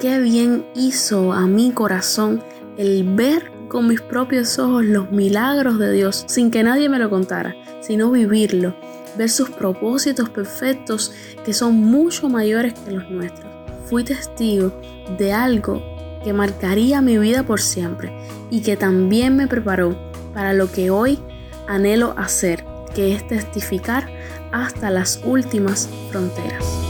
qué bien hizo a mi corazón el ver con mis propios ojos los milagros de Dios sin que nadie me lo contara, sino vivirlo, ver sus propósitos perfectos que son mucho mayores que los nuestros. Fui testigo de algo que marcaría mi vida por siempre y que también me preparó para lo que hoy anhelo hacer, que es testificar hasta las últimas fronteras.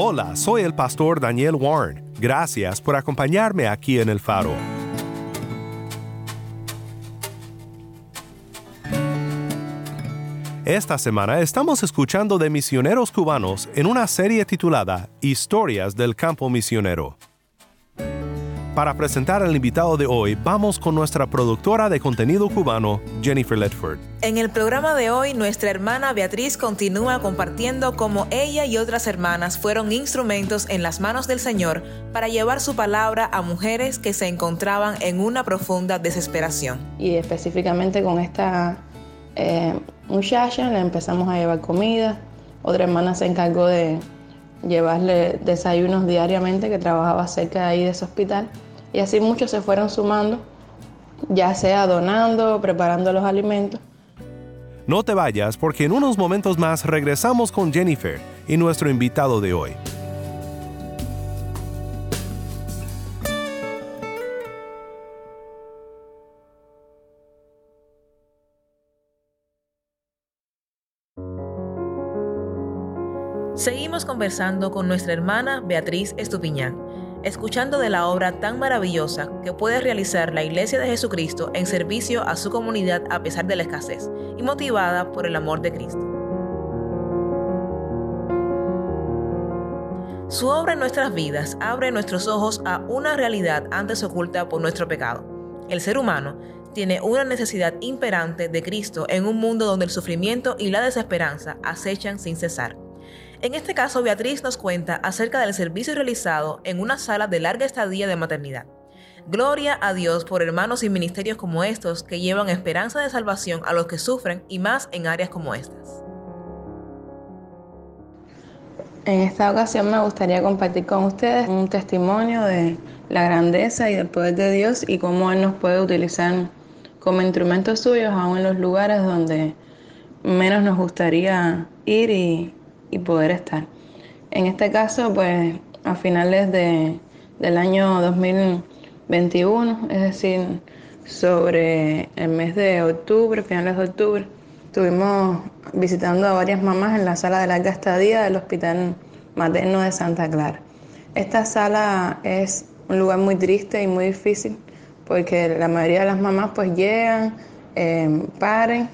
Hola, soy el pastor Daniel Warren. Gracias por acompañarme aquí en el faro. Esta semana estamos escuchando de misioneros cubanos en una serie titulada Historias del campo misionero. Para presentar al invitado de hoy, vamos con nuestra productora de contenido cubano, Jennifer Ledford. En el programa de hoy, nuestra hermana Beatriz continúa compartiendo cómo ella y otras hermanas fueron instrumentos en las manos del Señor para llevar su palabra a mujeres que se encontraban en una profunda desesperación. Y específicamente con esta eh, muchacha le empezamos a llevar comida. Otra hermana se encargó de llevarle desayunos diariamente que trabajaba cerca de ahí de ese hospital. Y así muchos se fueron sumando, ya sea donando, preparando los alimentos. No te vayas porque en unos momentos más regresamos con Jennifer y nuestro invitado de hoy. Seguimos conversando con nuestra hermana Beatriz Estupiñán escuchando de la obra tan maravillosa que puede realizar la Iglesia de Jesucristo en servicio a su comunidad a pesar de la escasez y motivada por el amor de Cristo. Su obra en nuestras vidas abre nuestros ojos a una realidad antes oculta por nuestro pecado. El ser humano tiene una necesidad imperante de Cristo en un mundo donde el sufrimiento y la desesperanza acechan sin cesar. En este caso, Beatriz nos cuenta acerca del servicio realizado en una sala de larga estadía de maternidad. Gloria a Dios por hermanos y ministerios como estos que llevan esperanza de salvación a los que sufren y más en áreas como estas. En esta ocasión me gustaría compartir con ustedes un testimonio de la grandeza y del poder de Dios y cómo Él nos puede utilizar como instrumentos suyos aún en los lugares donde menos nos gustaría ir y, y poder estar. En este caso, pues a finales de, del año 2021, es decir, sobre el mes de octubre, finales de octubre, estuvimos visitando a varias mamás en la sala de larga estadía del Hospital Materno de Santa Clara. Esta sala es un lugar muy triste y muy difícil porque la mayoría de las mamás pues llegan, eh, paren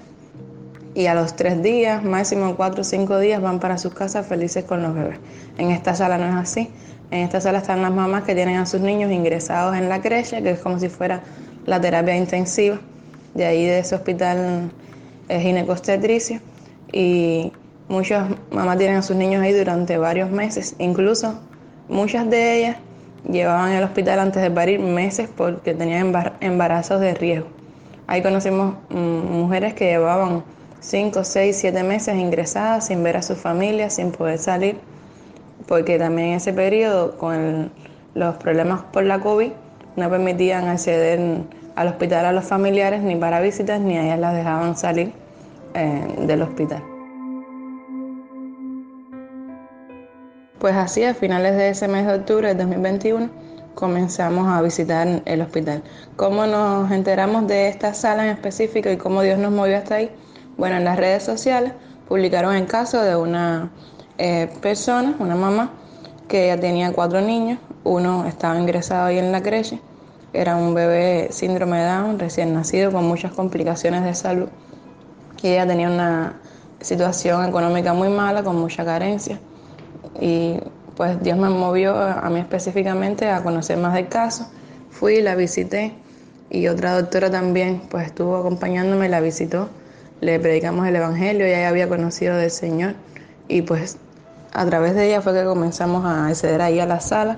y a los tres días, máximo cuatro o cinco días, van para sus casas felices con los bebés. En esta sala no es así. En esta sala están las mamás que tienen a sus niños ingresados en la creche, que es como si fuera la terapia intensiva. De ahí de ese hospital es ginecostetricio. Y muchas mamás tienen a sus niños ahí durante varios meses. Incluso muchas de ellas llevaban el hospital antes de parir meses porque tenían embarazos de riesgo. Ahí conocimos mm, mujeres que llevaban 5, 6, 7 meses ingresadas sin ver a su familia, sin poder salir, porque también en ese periodo con los problemas por la COVID no permitían acceder al hospital a los familiares ni para visitas ni a ellas las dejaban salir eh, del hospital. Pues así, a finales de ese mes de octubre de 2021, comenzamos a visitar el hospital. ¿Cómo nos enteramos de esta sala en específico y cómo Dios nos movió hasta ahí? Bueno, en las redes sociales publicaron el caso de una eh, personas, una mamá, que ya tenía cuatro niños, uno estaba ingresado ahí en la creche, era un bebé síndrome Down, recién nacido, con muchas complicaciones de salud, y ella tenía una situación económica muy mala, con mucha carencia, y pues Dios me movió a mí específicamente a conocer más del caso, fui, la visité, y otra doctora también pues estuvo acompañándome, la visitó, le predicamos el Evangelio, ya había conocido del Señor, y pues a través de ella fue que comenzamos a acceder ahí a la sala.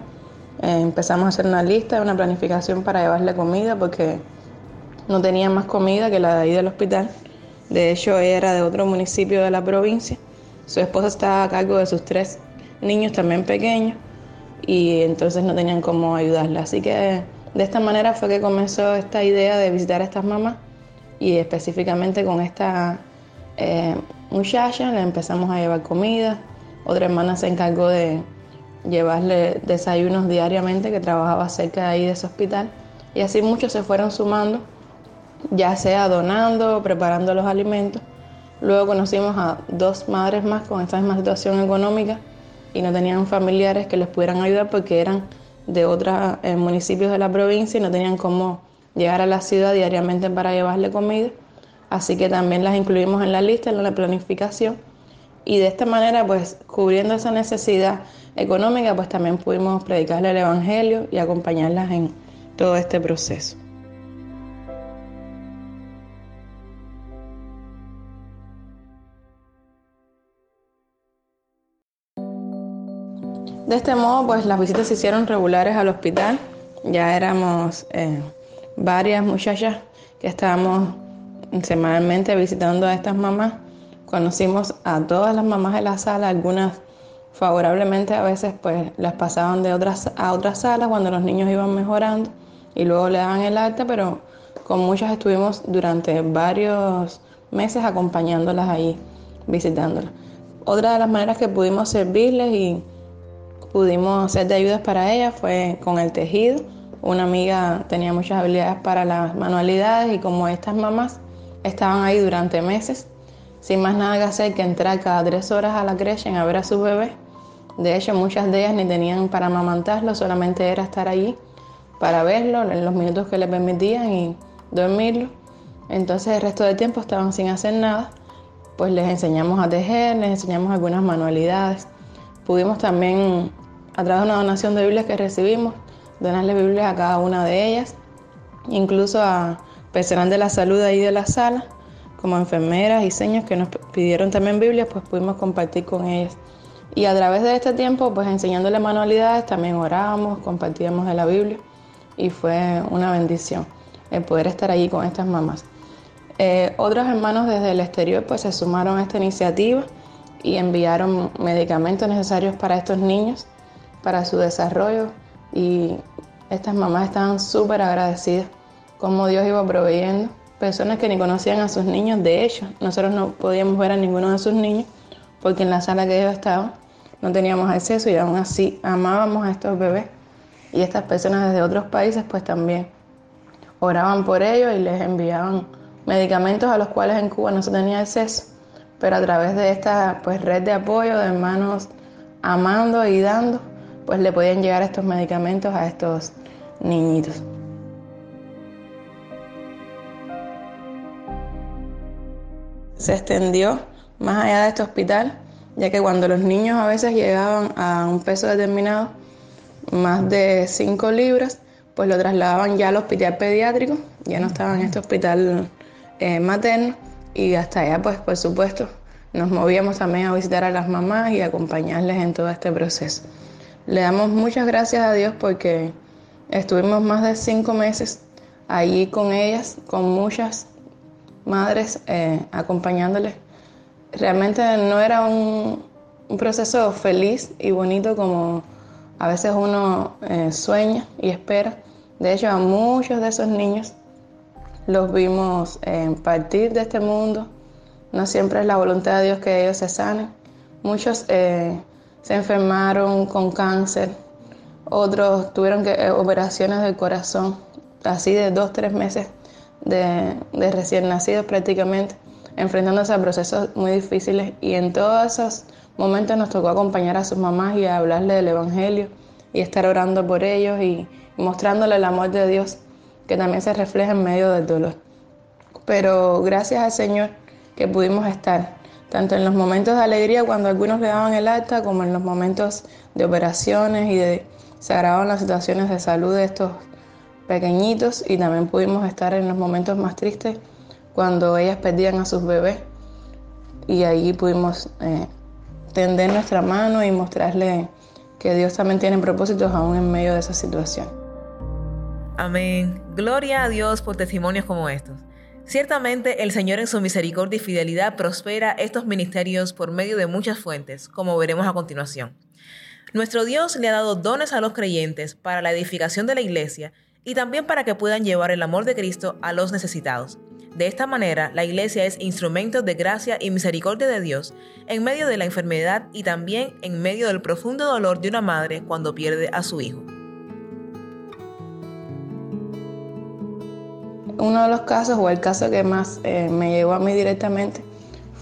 Eh, empezamos a hacer una lista, una planificación para llevarle comida porque no tenía más comida que la de ahí del hospital. De hecho, ella era de otro municipio de la provincia. Su esposa estaba a cargo de sus tres niños también pequeños y entonces no tenían cómo ayudarla. Así que de esta manera fue que comenzó esta idea de visitar a estas mamás y específicamente con esta eh, muchacha le empezamos a llevar comida, otra hermana se encargó de llevarle desayunos diariamente, que trabajaba cerca de ahí de ese hospital. Y así muchos se fueron sumando, ya sea donando, preparando los alimentos. Luego conocimos a dos madres más con esta misma situación económica y no tenían familiares que les pudieran ayudar porque eran de otros eh, municipios de la provincia y no tenían cómo llegar a la ciudad diariamente para llevarle comida. Así que también las incluimos en la lista, en la planificación y de esta manera, pues cubriendo esa necesidad económica, pues también pudimos predicarle el Evangelio y acompañarlas en todo este proceso. De este modo, pues las visitas se hicieron regulares al hospital. Ya éramos eh, varias muchachas que estábamos semanalmente visitando a estas mamás Conocimos a todas las mamás de la sala, algunas favorablemente a veces pues las pasaban de otras a otras salas cuando los niños iban mejorando y luego le daban el alta, pero con muchas estuvimos durante varios meses acompañándolas ahí, visitándolas. Otra de las maneras que pudimos servirles y pudimos ser de ayudas para ellas fue con el tejido. Una amiga tenía muchas habilidades para las manualidades y como estas mamás estaban ahí durante meses, sin más nada que hacer que entrar cada tres horas a la creche a ver a sus bebés. De hecho, muchas de ellas ni tenían para amamantarlo, solamente era estar allí para verlo en los minutos que le permitían y dormirlo. Entonces el resto del tiempo estaban sin hacer nada. Pues les enseñamos a tejer, les enseñamos algunas manualidades. Pudimos también, a través de una donación de Biblias que recibimos, donarle Biblias a cada una de ellas, incluso a personal de la salud ahí de la sala como enfermeras y señas que nos pidieron también Biblias, pues pudimos compartir con ellas. Y a través de este tiempo, pues enseñándole manualidades, también orábamos, compartíamos de la Biblia y fue una bendición el poder estar allí con estas mamás. Eh, otros hermanos desde el exterior pues se sumaron a esta iniciativa y enviaron medicamentos necesarios para estos niños, para su desarrollo y estas mamás estaban súper agradecidas como Dios iba proveyendo personas que ni conocían a sus niños. De hecho, nosotros no podíamos ver a ninguno de sus niños porque en la sala que ellos estaban no teníamos acceso y aún así amábamos a estos bebés. Y estas personas desde otros países pues también oraban por ellos y les enviaban medicamentos a los cuales en Cuba no se tenía acceso. Pero a través de esta pues, red de apoyo de hermanos amando y dando, pues le podían llegar estos medicamentos a estos niñitos. se extendió más allá de este hospital, ya que cuando los niños a veces llegaban a un peso determinado, más de 5 libras, pues lo trasladaban ya al hospital pediátrico, ya no estaban en este hospital eh, materno y hasta allá pues por supuesto nos movíamos también a visitar a las mamás y acompañarles en todo este proceso. Le damos muchas gracias a Dios porque estuvimos más de cinco meses allí con ellas, con muchas madres eh, acompañándoles. Realmente no era un, proceso feliz y bonito como a veces uno eh, sueña y espera. De hecho, a muchos de esos niños los vimos partir de este mundo. No siempre es la voluntad de Dios que ellos se sanen. Muchos eh, se enfermaron con cáncer, otros tuvieron que, operaciones del corazón, así de dos, tres meses de, recién nacidos prácticamente. enfrentándose a procesos muy difíciles y en todos esos momentos nos tocó acompañar a sus mamás y hablarle del Evangelio y estar orando por ellos y mostrándole el amor de Dios que también se refleja en medio del dolor. Pero gracias al Señor que pudimos estar, tanto en los momentos de alegría cuando algunos le daban el alta, como en los momentos de operaciones y de se agravaban las situaciones de salud de estos pequeñitos y también pudimos estar en los momentos más tristes cuando ellas perdían a sus bebés y ahí pudimos eh, tender nuestra mano y mostrarle que Dios también tiene propósitos aún en medio de esa situación. Amén. Gloria a Dios por testimonios como estos. Ciertamente el Señor en su misericordia y fidelidad prospera estos ministerios por medio de muchas fuentes, como veremos a continuación. Nuestro Dios le ha dado dones a los creyentes para la edificación de la iglesia y también para que puedan llevar el amor de Cristo a los necesitados. De esta manera, la iglesia es instrumento de gracia y misericordia de Dios en medio de la enfermedad y también en medio del profundo dolor de una madre cuando pierde a su hijo. Uno de los casos, o el caso que más eh, me llegó a mí directamente,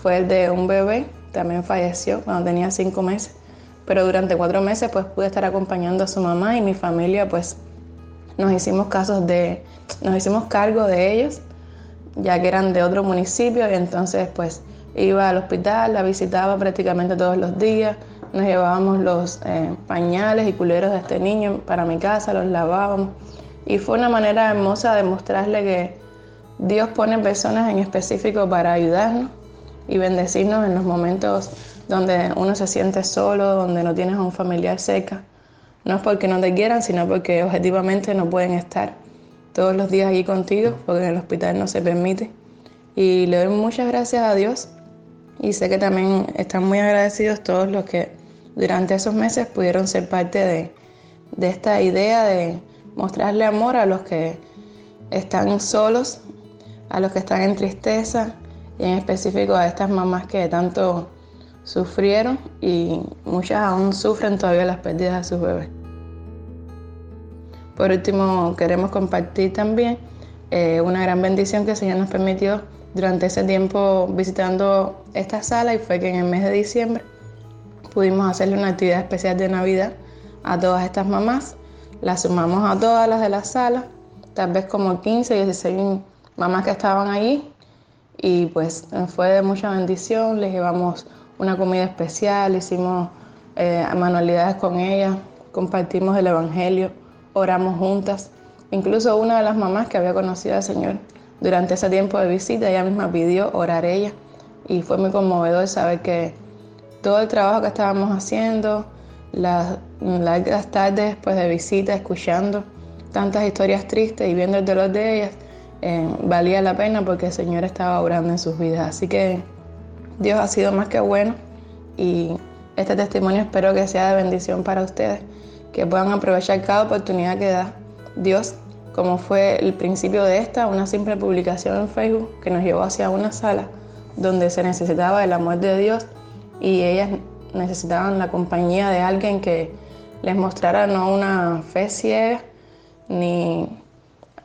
fue el de un bebé, también falleció cuando tenía cinco meses, pero durante cuatro meses pues pude estar acompañando a su mamá y mi familia pues nos hicimos casos de, nos hicimos cargo de ellos ya que eran de otro municipio y entonces pues iba al hospital, la visitaba prácticamente todos los días, nos llevábamos los eh, pañales y culeros de este niño para mi casa, los lavábamos y fue una manera hermosa de mostrarle que Dios pone personas en específico para ayudarnos y bendecirnos en los momentos donde uno se siente solo, donde no tienes a un familiar cerca. No es porque no te quieran, sino porque objetivamente no pueden estar todos los días allí contigo, porque en el hospital no se permite. Y le doy muchas gracias a Dios y sé que también están muy agradecidos todos los que durante esos meses pudieron ser parte de, de esta idea de mostrarle amor a los que están solos, a los que están en tristeza y en específico a estas mamás que tanto sufrieron y muchas aún sufren todavía las pérdidas de sus bebés. Por último, queremos compartir también eh, una gran bendición que el Señor nos permitió durante ese tiempo visitando esta sala y fue que en el mes de diciembre pudimos hacerle una actividad especial de Navidad a todas estas mamás. Las sumamos a todas las de la sala, tal vez como 15, 16 mamás que estaban allí y pues fue de mucha bendición. Les llevamos una comida especial, hicimos eh, manualidades con ellas, compartimos el Evangelio oramos juntas. Incluso una de las mamás que había conocido al Señor durante ese tiempo de visita, ella misma pidió orar ella. Y fue muy conmovedor saber que todo el trabajo que estábamos haciendo, las largas tardes después de visita, escuchando tantas historias tristes y viendo el dolor de ellas, eh, valía la pena porque el Señor estaba orando en sus vidas. Así que Dios ha sido más que bueno y este testimonio espero que sea de bendición para ustedes que puedan aprovechar cada oportunidad que da Dios, como fue el principio de esta, una simple publicación en Facebook que nos llevó hacia una sala donde se necesitaba el amor de Dios y ellas necesitaban la compañía de alguien que les mostrara no una fe ciega ni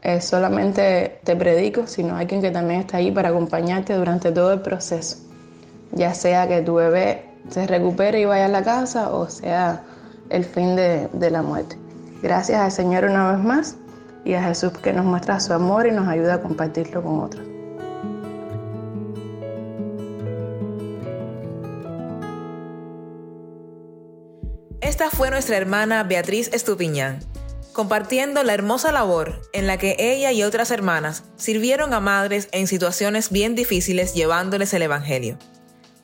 eh, solamente te predico, sino alguien que también está ahí para acompañarte durante todo el proceso, ya sea que tu bebé se recupere y vaya a la casa o sea el fin de, la muerte. Gracias al Señor una vez más y a Jesús que nos muestra su amor y nos ayuda a compartirlo con otros. Esta fue nuestra hermana Beatriz Estupiñán, compartiendo la hermosa labor en la que ella y otras hermanas sirvieron a madres en situaciones bien difíciles llevándoles el Evangelio.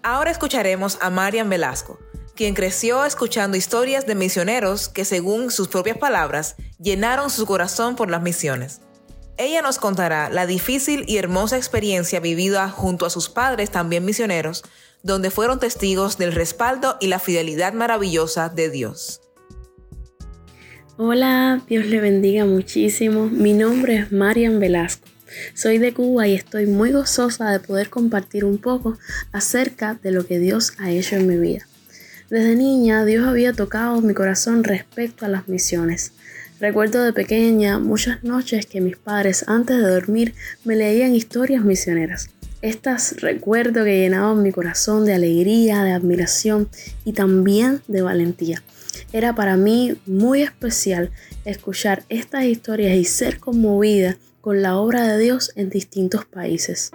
Ahora escucharemos a Marian Velasco, quien creció escuchando historias de misioneros que, según sus propias palabras, llenaron su corazón por las misiones. Ella nos contará la difícil y hermosa experiencia vivida junto a sus padres también misioneros, donde fueron testigos del respaldo y la fidelidad maravillosa de Dios. Hola, Dios le bendiga muchísimo. Mi nombre es Marian Velasco. Soy de Cuba y estoy muy gozosa de poder compartir un poco acerca de lo que Dios ha hecho en mi vida. Desde niña Dios había tocado mi corazón respecto a las misiones. Recuerdo de pequeña muchas noches que mis padres antes de dormir me leían historias misioneras. Estas recuerdo que llenaban mi corazón de alegría, de admiración y también de valentía. Era para mí muy especial escuchar estas historias y ser conmovida con la obra de Dios en distintos países.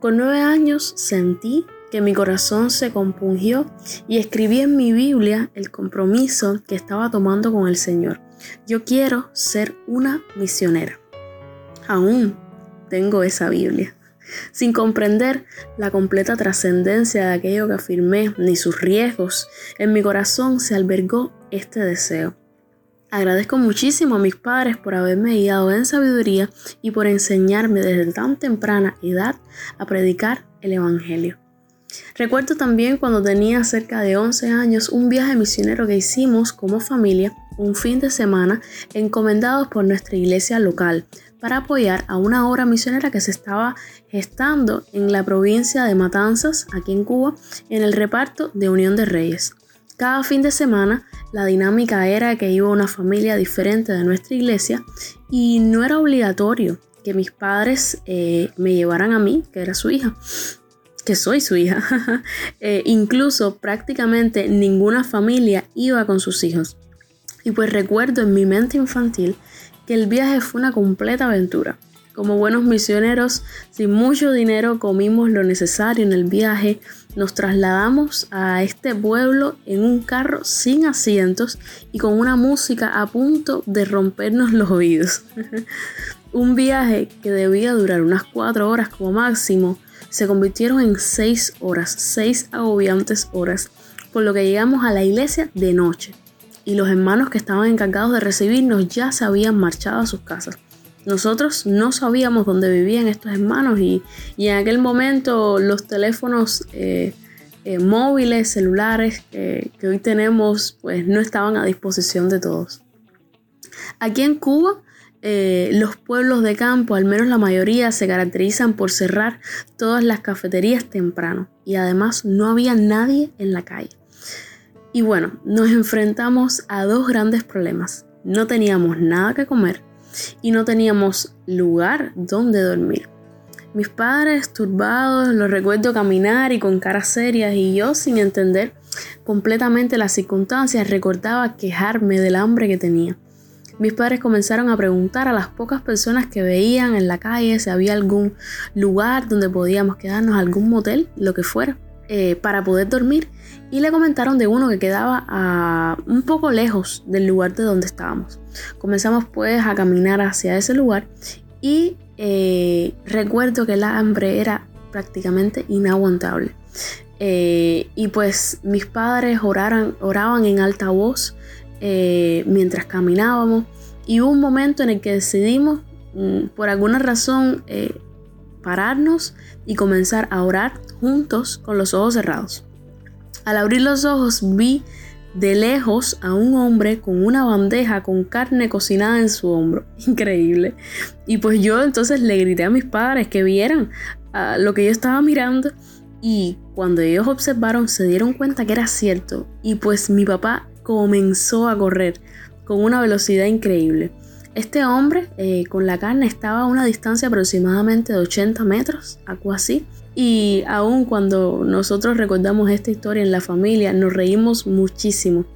Con nueve años sentí que mi corazón se compungió y escribí en mi Biblia el compromiso que estaba tomando con el Señor. Yo quiero ser una misionera. Aún tengo esa Biblia. Sin comprender la completa trascendencia de aquello que afirmé ni sus riesgos, en mi corazón se albergó este deseo. Agradezco muchísimo a mis padres por haberme guiado en sabiduría y por enseñarme desde tan temprana edad a predicar el Evangelio. Recuerdo también cuando tenía cerca de 11 años un viaje misionero que hicimos como familia un fin de semana encomendados por nuestra iglesia local para apoyar a una obra misionera que se estaba gestando en la provincia de Matanzas, aquí en Cuba, en el reparto de Unión de Reyes. Cada fin de semana la dinámica era que iba una familia diferente de nuestra iglesia y no era obligatorio que mis padres eh, me llevaran a mí, que era su hija que soy su hija. Eh, incluso prácticamente ninguna familia iba con sus hijos. Y pues recuerdo en mi mente infantil que el viaje fue una completa aventura. Como buenos misioneros, sin mucho dinero, comimos lo necesario en el viaje, nos trasladamos a este pueblo en un carro sin asientos y con una música a punto de rompernos los oídos. un viaje que debía durar unas cuatro horas como máximo, se convirtieron en seis horas, seis agobiantes horas, por lo que llegamos a la iglesia de noche y los hermanos que estaban encargados de recibirnos ya se habían marchado a sus casas. Nosotros no sabíamos dónde vivían estos hermanos y, en aquel momento los teléfonos eh, eh, móviles, celulares que hoy tenemos, pues no estaban a disposición de todos. Aquí en Cuba eh, los pueblos de campo, al menos la mayoría, se caracterizan por cerrar todas las cafeterías temprano y además no había nadie en la calle. Y bueno, nos enfrentamos a dos grandes problemas. No teníamos nada que comer y no teníamos lugar donde dormir. Mis padres turbados, los recuerdo caminar y con caras serias y yo sin entender completamente las circunstancias recordaba quejarme del hambre que tenía. Mis padres comenzaron a preguntar a las pocas personas que veían en la calle si había algún lugar donde podíamos quedarnos, algún motel, lo que fuera, eh, para poder dormir. Y le comentaron de uno que quedaba a, un poco lejos del lugar de donde estábamos. Comenzamos pues a caminar hacia ese lugar y eh, recuerdo que el hambre era prácticamente inaguantable. Eh, y pues mis padres oraban en alta voz mientras caminábamos y hubo un momento en el que decidimos mm, por alguna razón pararnos y comenzar a orar juntos con los ojos cerrados. Al abrir los ojos vi de lejos a un hombre con una bandeja con carne cocinada en su hombro. Increíble. Y pues yo entonces le grité a mis padres que vieran ah, lo que yo estaba mirando y cuando ellos observaron se dieron cuenta que era cierto y pues mi papá comenzó a correr con una velocidad increíble. Este hombre eh, con la carne estaba a una distancia aproximadamente de 80 metros, algo así. Y aún cuando nosotros recordamos esta historia en la familia, nos reímos muchísimo,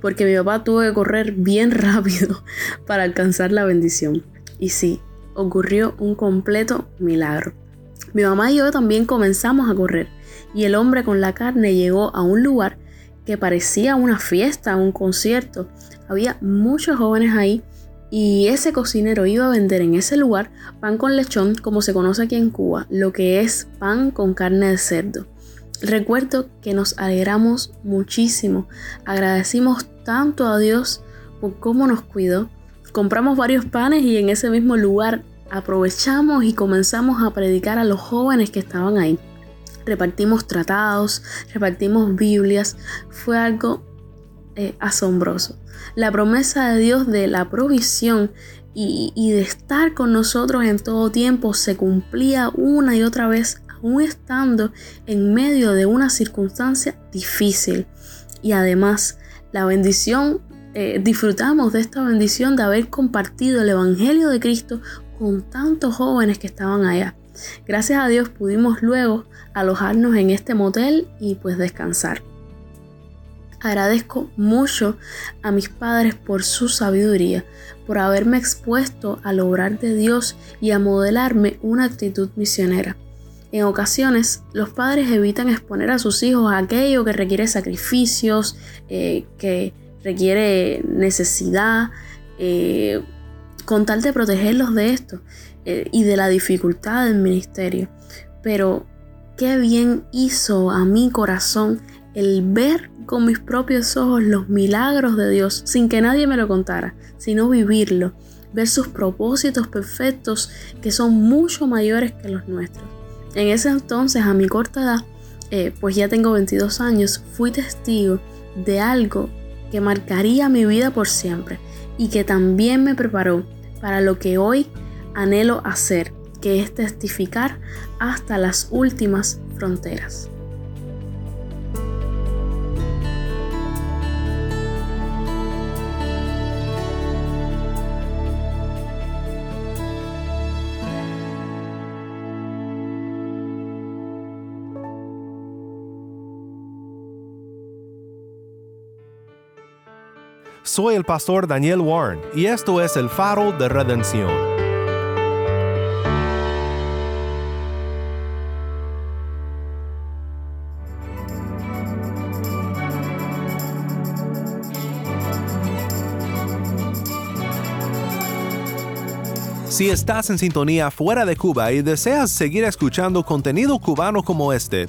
porque mi papá tuvo que correr bien rápido para alcanzar la bendición. Y sí, ocurrió un completo milagro. Mi mamá y yo también comenzamos a correr, y el hombre con la carne llegó a un lugar que parecía una fiesta, un concierto. Había muchos jóvenes ahí y ese cocinero iba a vender en ese lugar pan con lechón, como se conoce aquí en Cuba, lo que es pan con carne de cerdo. Recuerdo que nos alegramos muchísimo, agradecimos tanto a Dios por cómo nos cuidó. Compramos varios panes y en ese mismo lugar aprovechamos y comenzamos a predicar a los jóvenes que estaban ahí repartimos tratados, repartimos Biblias, fue algo eh, asombroso. La promesa de Dios de la provisión y, de estar con nosotros en todo tiempo se cumplía una y otra vez, aún estando en medio de una circunstancia difícil. Y además, la bendición, eh, disfrutamos de esta bendición de haber compartido el Evangelio de Cristo con tantos jóvenes que estaban allá. Gracias a Dios pudimos luego alojarnos en este motel y pues descansar. Agradezco mucho a mis padres por su sabiduría, por haberme expuesto al obrar de Dios y a modelarme una actitud misionera. En ocasiones, los padres evitan exponer a sus hijos a aquello que requiere sacrificios, eh, que requiere necesidad, eh, con tal de protegerlos de esto eh, y de la dificultad del ministerio. Pero qué bien hizo a mi corazón el ver con mis propios ojos los milagros de Dios sin que nadie me lo contara, sino vivirlo, ver sus propósitos perfectos que son mucho mayores que los nuestros. En ese entonces, a mi corta edad, eh, pues ya tengo 22 años, fui testigo de algo que marcaría mi vida por siempre y que también me preparó para lo que hoy anhelo hacer, que es testificar hasta las últimas fronteras. Soy el pastor Daniel Warren y esto es el faro de redención. Si estás en sintonía fuera de Cuba y deseas seguir escuchando contenido cubano como este,